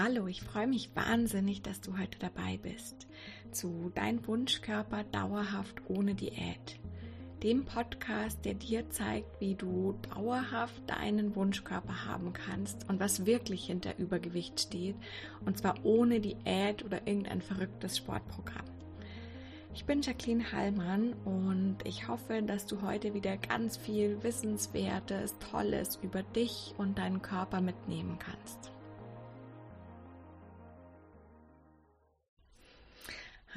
Hallo, ich freue mich wahnsinnig, dass du heute dabei bist zu Dein Wunschkörper dauerhaft ohne Diät. Dem Podcast, der dir zeigt, wie du dauerhaft deinen Wunschkörper haben kannst und was wirklich hinter Übergewicht steht. Und zwar ohne Diät oder irgendein verrücktes Sportprogramm. Ich bin Jacqueline Hallmann und ich hoffe, dass du heute wieder ganz viel Wissenswertes, Tolles über dich und deinen Körper mitnehmen kannst.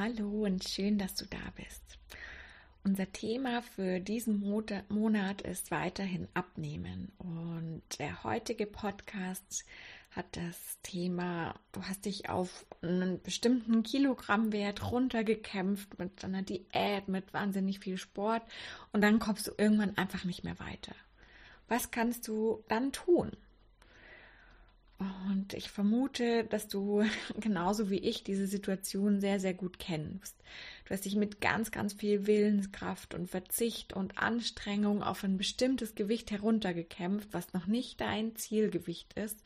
Hallo und schön, dass du da bist. Unser Thema für diesen Monat ist weiterhin Abnehmen. Und der heutige Podcast hat das Thema, du hast dich auf einen bestimmten Kilogrammwert runtergekämpft mit einer Diät, mit wahnsinnig viel Sport und dann kommst du irgendwann einfach nicht mehr weiter. Was kannst du dann tun? Ich vermute, dass du genauso wie ich diese Situation sehr, sehr gut kennst. Du hast dich mit ganz, ganz viel Willenskraft und Verzicht und Anstrengung auf ein bestimmtes Gewicht heruntergekämpft, was noch nicht dein Zielgewicht ist.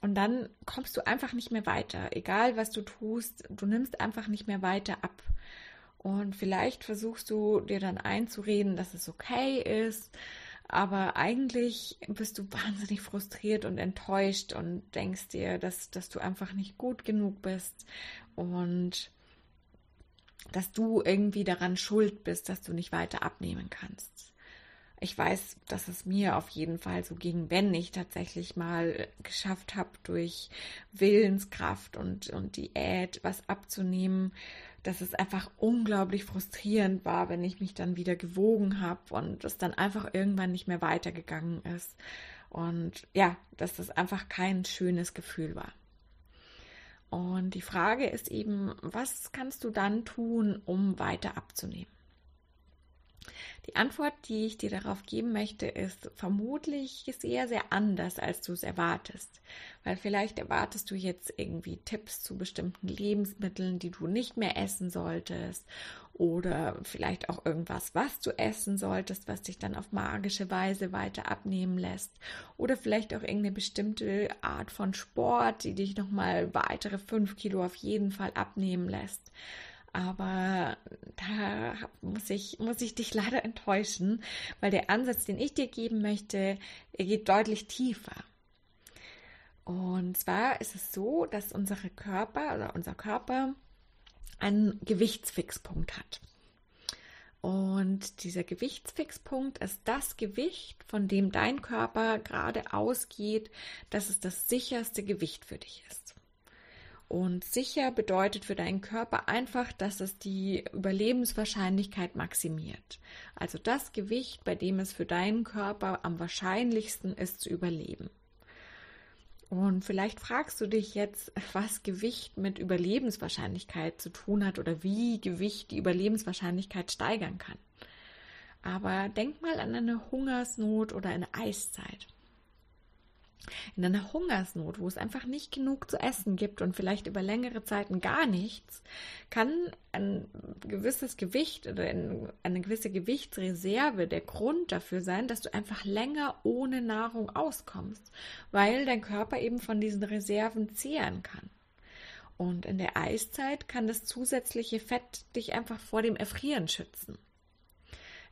Und dann kommst du einfach nicht mehr weiter. Egal was du tust, du nimmst einfach nicht mehr weiter ab. Und vielleicht versuchst du dir dann einzureden, dass es okay ist aber eigentlich bist du wahnsinnig frustriert und enttäuscht und denkst dir, dass, dass du einfach nicht gut genug bist und dass du irgendwie daran schuld bist, dass du nicht weiter abnehmen kannst. Ich weiß, dass es mir auf jeden Fall so ging, wenn ich tatsächlich mal geschafft habe, durch Willenskraft und, und Diät was abzunehmen, dass es einfach unglaublich frustrierend war, wenn ich mich dann wieder gewogen habe und es dann einfach irgendwann nicht mehr weitergegangen ist. Und ja, dass das einfach kein schönes Gefühl war. Und die Frage ist eben, was kannst du dann tun, um weiter abzunehmen? Die Antwort, die ich dir darauf geben möchte, ist vermutlich sehr, sehr anders, als du es erwartest. Weil vielleicht erwartest du jetzt irgendwie Tipps zu bestimmten Lebensmitteln, die du nicht mehr essen solltest. Oder vielleicht auch irgendwas, was du essen solltest, was dich dann auf magische Weise weiter abnehmen lässt. Oder vielleicht auch irgendeine bestimmte Art von Sport, die dich nochmal weitere fünf Kilo auf jeden Fall abnehmen lässt. Aber da muss ich, muss ich dich leider enttäuschen, weil der Ansatz, den ich dir geben möchte, geht deutlich tiefer. Und zwar ist es so, dass unsere Körper oder unser Körper einen Gewichtsfixpunkt hat. Und dieser Gewichtsfixpunkt ist das Gewicht, von dem dein Körper gerade ausgeht, dass es das sicherste Gewicht für dich ist. Und sicher bedeutet für deinen Körper einfach, dass es die Überlebenswahrscheinlichkeit maximiert. Also das Gewicht, bei dem es für deinen Körper am wahrscheinlichsten ist zu überleben. Und vielleicht fragst du dich jetzt, was Gewicht mit Überlebenswahrscheinlichkeit zu tun hat oder wie Gewicht die Überlebenswahrscheinlichkeit steigern kann. Aber denk mal an eine Hungersnot oder eine Eiszeit in einer Hungersnot, wo es einfach nicht genug zu essen gibt und vielleicht über längere Zeiten gar nichts, kann ein gewisses Gewicht oder eine gewisse Gewichtsreserve der Grund dafür sein, dass du einfach länger ohne Nahrung auskommst, weil dein Körper eben von diesen Reserven zehren kann. Und in der Eiszeit kann das zusätzliche Fett dich einfach vor dem Erfrieren schützen.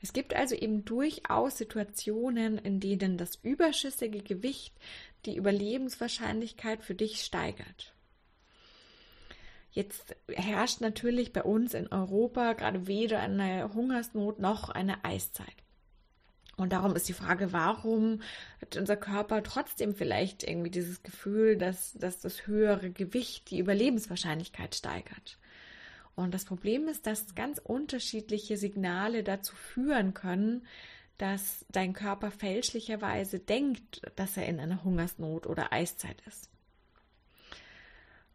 Es gibt also eben durchaus Situationen, in denen das überschüssige Gewicht die Überlebenswahrscheinlichkeit für dich steigert. Jetzt herrscht natürlich bei uns in Europa gerade weder eine Hungersnot noch eine Eiszeit. Und darum ist die Frage, warum hat unser Körper trotzdem vielleicht irgendwie dieses Gefühl, dass, dass das höhere Gewicht die Überlebenswahrscheinlichkeit steigert? Und das Problem ist, dass ganz unterschiedliche Signale dazu führen können, dass dein Körper fälschlicherweise denkt, dass er in einer Hungersnot oder Eiszeit ist.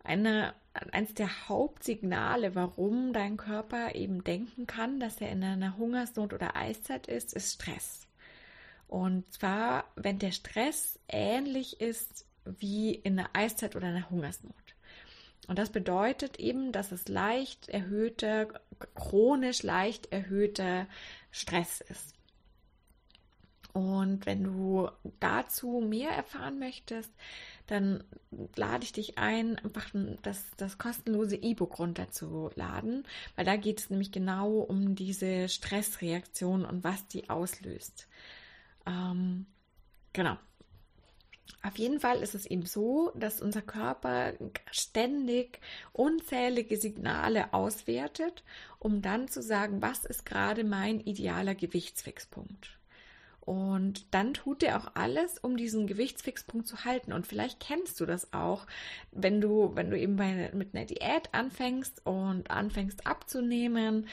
Eine, eines der Hauptsignale, warum dein Körper eben denken kann, dass er in einer Hungersnot oder Eiszeit ist, ist Stress. Und zwar, wenn der Stress ähnlich ist wie in einer Eiszeit oder einer Hungersnot. Und das bedeutet eben, dass es leicht erhöhter, chronisch leicht erhöhter Stress ist. Und wenn du dazu mehr erfahren möchtest, dann lade ich dich ein, einfach das, das kostenlose E-Book runterzuladen, weil da geht es nämlich genau um diese Stressreaktion und was die auslöst. Ähm, genau. Auf jeden Fall ist es eben so, dass unser Körper ständig unzählige Signale auswertet, um dann zu sagen, was ist gerade mein idealer Gewichtsfixpunkt. Und dann tut er auch alles, um diesen Gewichtsfixpunkt zu halten. Und vielleicht kennst du das auch, wenn du, wenn du eben bei, mit einer Diät anfängst und anfängst abzunehmen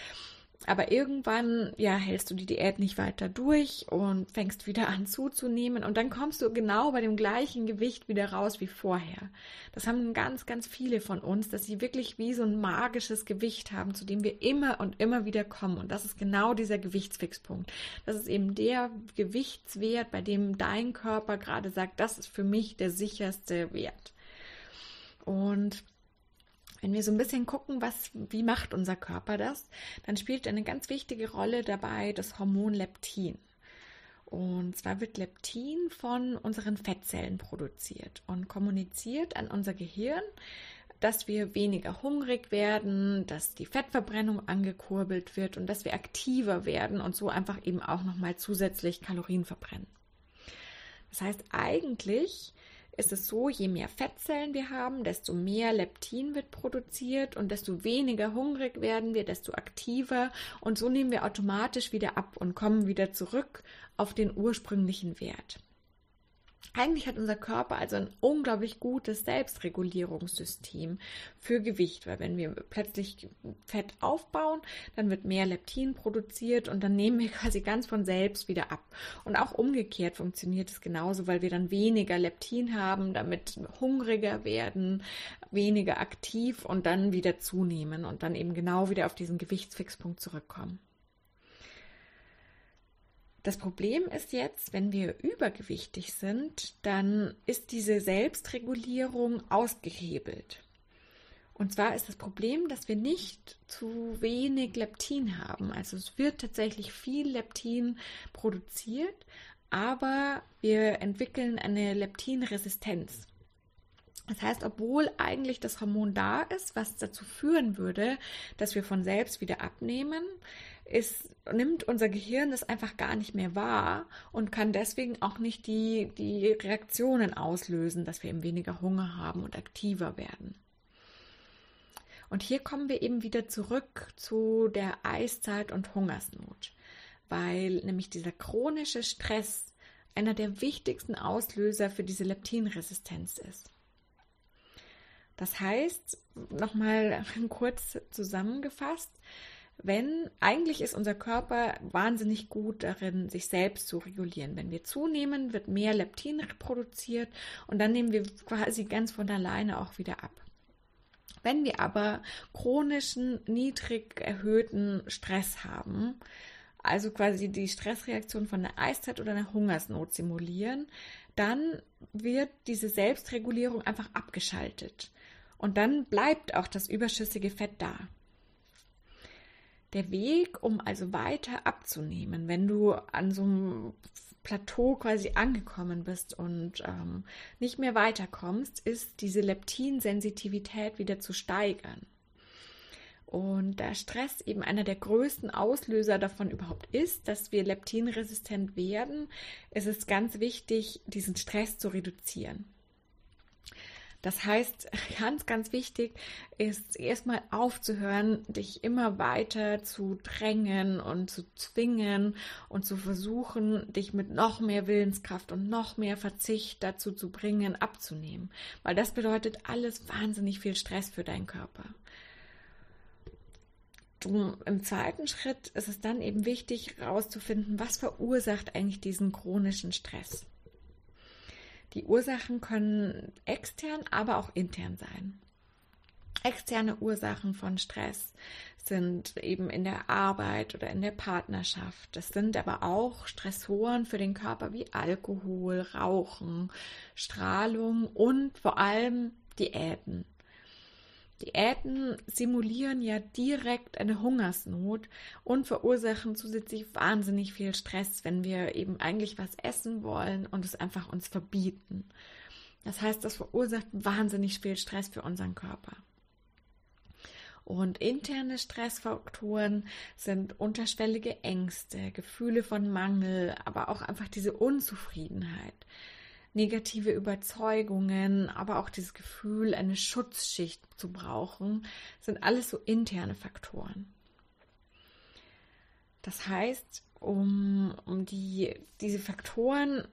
aber irgendwann, ja, hältst du die Diät nicht weiter durch und fängst wieder an zuzunehmen und dann kommst du genau bei dem gleichen Gewicht wieder raus wie vorher. Das haben ganz, ganz viele von uns, dass sie wirklich wie so ein magisches Gewicht haben, zu dem wir immer und immer wieder kommen. Und das ist genau dieser Gewichtsfixpunkt. Das ist eben der Gewichtswert, bei dem dein Körper gerade sagt, das ist für mich der sicherste Wert. Und wenn wir so ein bisschen gucken, was, wie macht unser Körper das, dann spielt eine ganz wichtige Rolle dabei das Hormon Leptin. Und zwar wird Leptin von unseren Fettzellen produziert und kommuniziert an unser Gehirn, dass wir weniger hungrig werden, dass die Fettverbrennung angekurbelt wird und dass wir aktiver werden und so einfach eben auch nochmal zusätzlich Kalorien verbrennen. Das heißt, eigentlich ist es so, je mehr Fettzellen wir haben, desto mehr Leptin wird produziert und desto weniger hungrig werden wir, desto aktiver und so nehmen wir automatisch wieder ab und kommen wieder zurück auf den ursprünglichen Wert. Eigentlich hat unser Körper also ein unglaublich gutes Selbstregulierungssystem für Gewicht, weil wenn wir plötzlich Fett aufbauen, dann wird mehr Leptin produziert und dann nehmen wir quasi ganz von selbst wieder ab. Und auch umgekehrt funktioniert es genauso, weil wir dann weniger Leptin haben, damit hungriger werden, weniger aktiv und dann wieder zunehmen und dann eben genau wieder auf diesen Gewichtsfixpunkt zurückkommen. Das Problem ist jetzt, wenn wir übergewichtig sind, dann ist diese Selbstregulierung ausgehebelt. Und zwar ist das Problem, dass wir nicht zu wenig Leptin haben. Also es wird tatsächlich viel Leptin produziert, aber wir entwickeln eine Leptinresistenz. Das heißt, obwohl eigentlich das Hormon da ist, was dazu führen würde, dass wir von selbst wieder abnehmen, ist, nimmt unser Gehirn das einfach gar nicht mehr wahr und kann deswegen auch nicht die, die Reaktionen auslösen, dass wir eben weniger Hunger haben und aktiver werden. Und hier kommen wir eben wieder zurück zu der Eiszeit und Hungersnot, weil nämlich dieser chronische Stress einer der wichtigsten Auslöser für diese Leptinresistenz ist. Das heißt, nochmal kurz zusammengefasst, wenn eigentlich ist unser Körper wahnsinnig gut darin, sich selbst zu regulieren. Wenn wir zunehmen, wird mehr Leptin produziert und dann nehmen wir quasi ganz von alleine auch wieder ab. Wenn wir aber chronischen, niedrig erhöhten Stress haben, also quasi die Stressreaktion von einer Eiszeit oder einer Hungersnot simulieren, dann wird diese Selbstregulierung einfach abgeschaltet. Und dann bleibt auch das überschüssige Fett da der Weg, um also weiter abzunehmen, wenn du an so einem Plateau quasi angekommen bist und ähm, nicht mehr weiterkommst, ist diese Leptinsensitivität wieder zu steigern. Und da Stress eben einer der größten Auslöser davon überhaupt ist, dass wir leptinresistent werden, ist es ganz wichtig, diesen Stress zu reduzieren. Das heißt, ganz, ganz wichtig ist erstmal aufzuhören, dich immer weiter zu drängen und zu zwingen und zu versuchen, dich mit noch mehr Willenskraft und noch mehr Verzicht dazu zu bringen, abzunehmen. Weil das bedeutet alles wahnsinnig viel Stress für deinen Körper. Im zweiten Schritt ist es dann eben wichtig herauszufinden, was verursacht eigentlich diesen chronischen Stress. Die Ursachen können extern, aber auch intern sein. Externe Ursachen von Stress sind eben in der Arbeit oder in der Partnerschaft. Das sind aber auch Stressoren für den Körper wie Alkohol, Rauchen, Strahlung und vor allem Diäten. Diäten simulieren ja direkt eine Hungersnot und verursachen zusätzlich wahnsinnig viel Stress, wenn wir eben eigentlich was essen wollen und es einfach uns verbieten. Das heißt, das verursacht wahnsinnig viel Stress für unseren Körper. Und interne Stressfaktoren sind unterschwellige Ängste, Gefühle von Mangel, aber auch einfach diese Unzufriedenheit, negative Überzeugungen, aber auch dieses Gefühl, eine Schutzschicht zu brauchen, sind alles so interne Faktoren. Das heißt, um, um die, diese Faktoren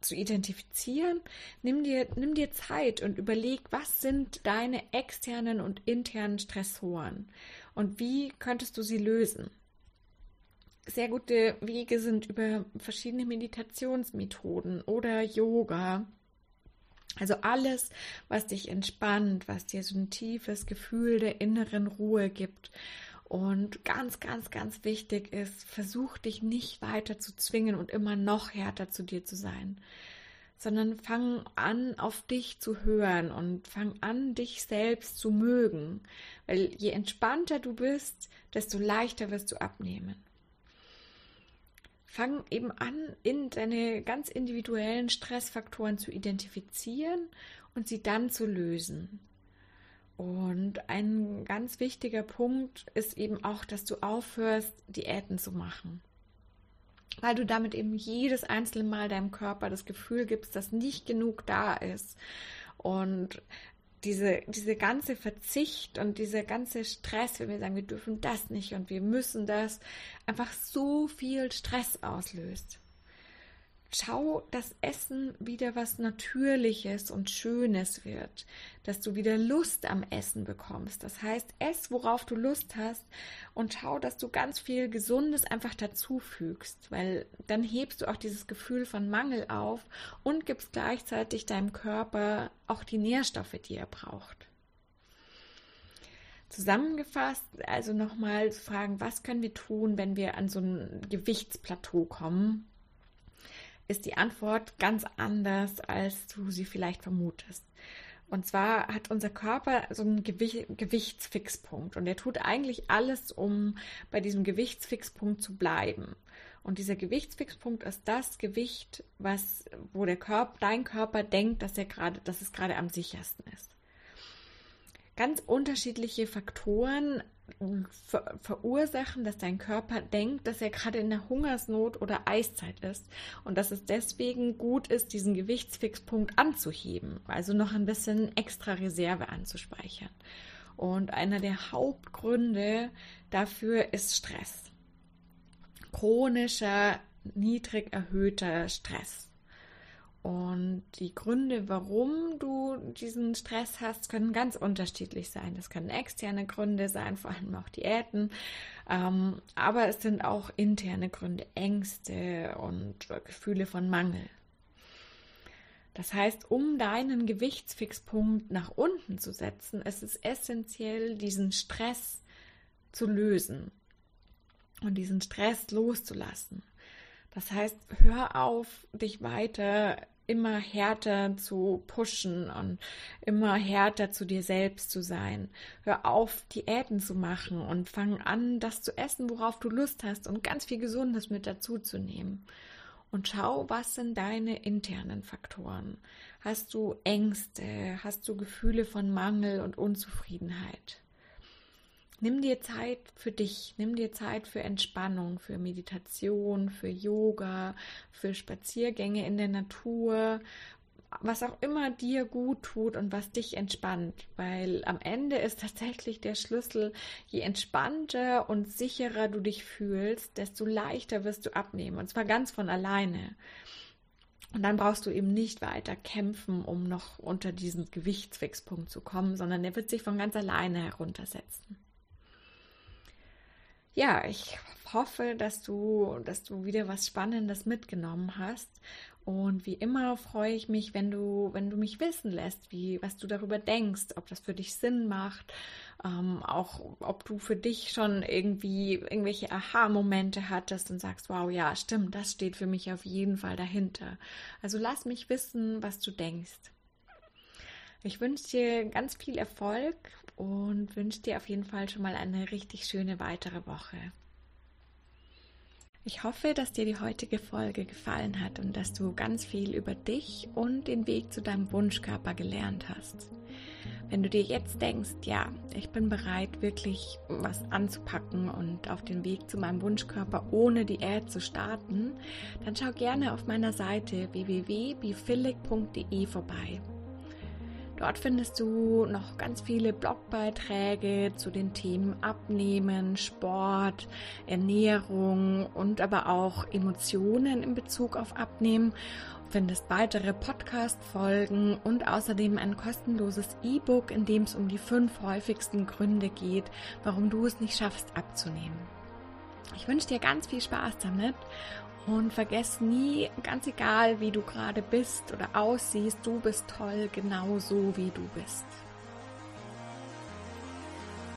zu identifizieren, nimm dir, nimm dir Zeit und überleg, was sind deine externen und internen Stressoren und wie könntest du sie lösen. Sehr gute Wege sind über verschiedene Meditationsmethoden oder Yoga. Also alles, was dich entspannt, was dir so ein tiefes Gefühl der inneren Ruhe gibt und ganz, ganz, ganz wichtig ist, versuch dich nicht weiter zu zwingen und immer noch härter zu dir zu sein, sondern fang an, auf dich zu hören und fang an, dich selbst zu mögen. Weil je entspannter du bist, desto leichter wirst du abnehmen. Fang eben an, in deine ganz individuellen Stressfaktoren zu identifizieren und sie dann zu lösen. Und ein ganz wichtiger Punkt ist eben auch, dass du aufhörst, Diäten zu machen. Weil du damit eben jedes einzelne Mal deinem Körper das Gefühl gibst, dass nicht genug da ist. Und diese, diese ganze Verzicht und dieser ganze Stress, wenn wir sagen, wir dürfen das nicht und wir müssen das, einfach so viel Stress auslöst schau, dass Essen wieder was Natürliches und Schönes wird, dass du wieder Lust am Essen bekommst. Das heißt, ess, worauf du Lust hast und schau, dass du ganz viel Gesundes einfach dazufügst, weil dann hebst du auch dieses Gefühl von Mangel auf und gibst gleichzeitig deinem Körper auch die Nährstoffe, die er braucht. Zusammengefasst, also nochmal fragen, was können wir tun, wenn wir an so ein Gewichtsplateau kommen? Ist die Antwort ganz anders, als du sie vielleicht vermutest. Und zwar hat unser Körper so einen Gewicht, Gewichtsfixpunkt und er tut eigentlich alles, um bei diesem Gewichtsfixpunkt zu bleiben. Und dieser Gewichtsfixpunkt ist das Gewicht, was, wo der Körper, dein Körper denkt, dass er gerade, dass es gerade am sichersten ist. Ganz unterschiedliche Faktoren ver verursachen, dass dein Körper denkt, dass er gerade in der Hungersnot oder Eiszeit ist und dass es deswegen gut ist, diesen Gewichtsfixpunkt anzuheben, also noch ein bisschen extra Reserve anzuspeichern. Und einer der Hauptgründe dafür ist Stress. Chronischer, niedrig erhöhter Stress. Und die Gründe, warum du diesen Stress hast, können ganz unterschiedlich sein. Das können externe Gründe sein, vor allem auch Diäten. Ähm, aber es sind auch interne Gründe, Ängste und Gefühle von Mangel. Das heißt, um deinen Gewichtsfixpunkt nach unten zu setzen, ist es essentiell, diesen Stress zu lösen und diesen Stress loszulassen. Das heißt, hör auf, dich weiter immer härter zu pushen und immer härter zu dir selbst zu sein. Hör auf, Diäten zu machen und fang an, das zu essen, worauf du Lust hast und ganz viel Gesundes mit dazu zu nehmen. Und schau, was sind deine internen Faktoren? Hast du Ängste? Hast du Gefühle von Mangel und Unzufriedenheit? Nimm dir Zeit für dich, nimm dir Zeit für Entspannung, für Meditation, für Yoga, für Spaziergänge in der Natur, was auch immer dir gut tut und was dich entspannt, weil am Ende ist tatsächlich der Schlüssel, je entspannter und sicherer du dich fühlst, desto leichter wirst du abnehmen. Und zwar ganz von alleine. Und dann brauchst du eben nicht weiter kämpfen, um noch unter diesen Gewichtsfixpunkt zu kommen, sondern der wird sich von ganz alleine heruntersetzen ja, ich hoffe, dass du, dass du wieder was Spannendes mitgenommen hast. Und wie immer freue ich mich, wenn du, wenn du mich wissen lässt, wie, was du darüber denkst, ob das für dich Sinn macht, ähm, auch ob du für dich schon irgendwie irgendwelche Aha-Momente hattest und sagst, wow, ja, stimmt, das steht für mich auf jeden Fall dahinter. Also lass mich wissen, was du denkst. Ich wünsche dir ganz viel Erfolg und wünsche dir auf jeden Fall schon mal eine richtig schöne weitere Woche. Ich hoffe, dass dir die heutige Folge gefallen hat und dass du ganz viel über dich und den Weg zu deinem Wunschkörper gelernt hast. Wenn du dir jetzt denkst, ja, ich bin bereit, wirklich was anzupacken und auf den Weg zu meinem Wunschkörper ohne Diät zu starten, dann schau gerne auf meiner Seite www.bifillig.de vorbei. Dort findest du noch ganz viele Blogbeiträge zu den Themen Abnehmen, Sport, Ernährung und aber auch Emotionen in Bezug auf Abnehmen. Du findest weitere Podcast-Folgen und außerdem ein kostenloses E-Book, in dem es um die fünf häufigsten Gründe geht, warum du es nicht schaffst abzunehmen. Ich wünsche dir ganz viel Spaß damit und vergess nie, ganz egal wie du gerade bist oder aussiehst, du bist toll, genau so wie du bist.